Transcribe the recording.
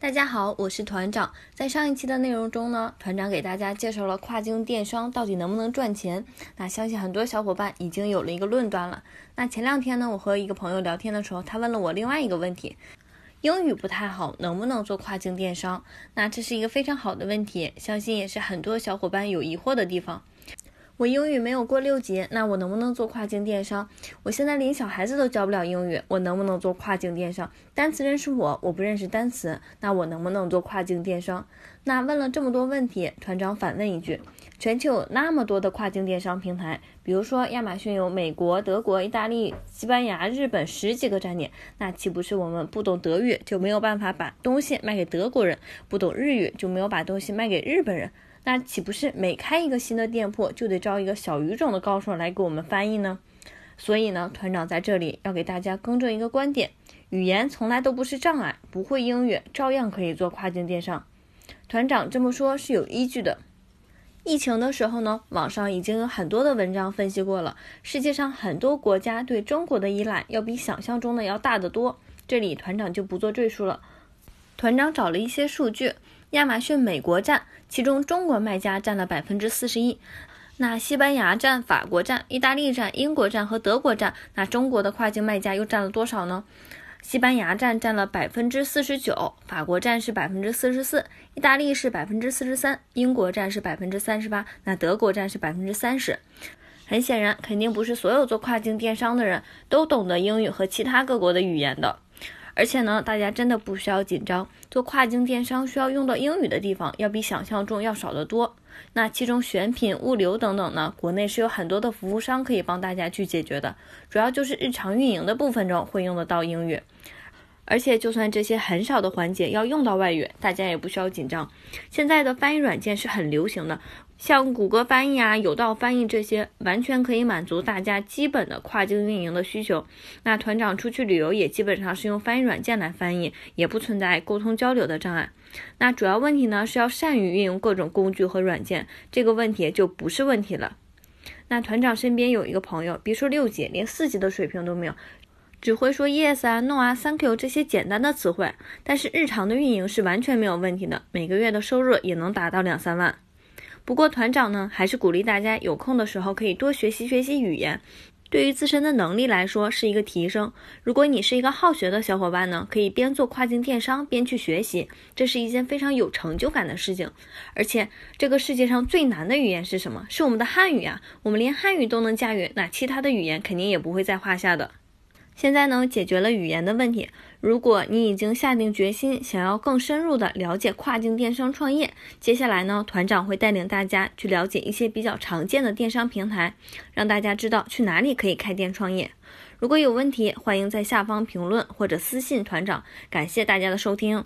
大家好，我是团长。在上一期的内容中呢，团长给大家介绍了跨境电商到底能不能赚钱。那相信很多小伙伴已经有了一个论断了。那前两天呢，我和一个朋友聊天的时候，他问了我另外一个问题：英语不太好，能不能做跨境电商？那这是一个非常好的问题，相信也是很多小伙伴有疑惑的地方。我英语没有过六级，那我能不能做跨境电商？我现在连小孩子都教不了英语，我能不能做跨境电商？单词认识我，我不认识单词，那我能不能做跨境电商？那问了这么多问题，团长反问一句：全球有那么多的跨境电商平台，比如说亚马逊有美国、德国、意大利、西班牙、日本十几个站点，那岂不是我们不懂德语就没有办法把东西卖给德国人，不懂日语就没有把东西卖给日本人？那岂不是每开一个新的店铺就得招一个小语种的高手来给我们翻译呢？所以呢，团长在这里要给大家更正一个观点：语言从来都不是障碍，不会英语照样可以做跨境电商。团长这么说是有依据的。疫情的时候呢，网上已经有很多的文章分析过了，世界上很多国家对中国的依赖要比想象中的要大得多。这里团长就不做赘述了。团长找了一些数据。亚马逊美国站，其中中国卖家占了百分之四十一。那西班牙站、法国站、意大利站、英国站和德国站，那中国的跨境卖家又占了多少呢？西班牙站占了百分之四十九，法国站是百分之四十四，意大利是百分之四十三，英国站是百分之三十八，那德国站是百分之三十。很显然，肯定不是所有做跨境电商的人都懂得英语和其他各国的语言的。而且呢，大家真的不需要紧张。做跨境电商需要用到英语的地方，要比想象中要少得多。那其中选品、物流等等呢，国内是有很多的服务商可以帮大家去解决的。主要就是日常运营的部分中会用得到英语。而且，就算这些很少的环节要用到外语，大家也不需要紧张。现在的翻译软件是很流行的。像谷歌翻译啊、有道翻译这些，完全可以满足大家基本的跨境运营的需求。那团长出去旅游也基本上是用翻译软件来翻译，也不存在沟通交流的障碍。那主要问题呢是要善于运用各种工具和软件，这个问题就不是问题了。那团长身边有一个朋友，别说六级，连四级的水平都没有，只会说 yes 啊、no 啊、thank you 这些简单的词汇，但是日常的运营是完全没有问题的，每个月的收入也能达到两三万。不过团长呢，还是鼓励大家有空的时候可以多学习学习语言，对于自身的能力来说是一个提升。如果你是一个好学的小伙伴呢，可以边做跨境电商边去学习，这是一件非常有成就感的事情。而且这个世界上最难的语言是什么？是我们的汉语啊！我们连汉语都能驾驭，那其他的语言肯定也不会在话下的。现在呢，解决了语言的问题。如果你已经下定决心，想要更深入的了解跨境电商创业，接下来呢，团长会带领大家去了解一些比较常见的电商平台，让大家知道去哪里可以开店创业。如果有问题，欢迎在下方评论或者私信团长。感谢大家的收听。